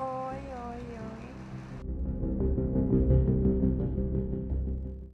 oil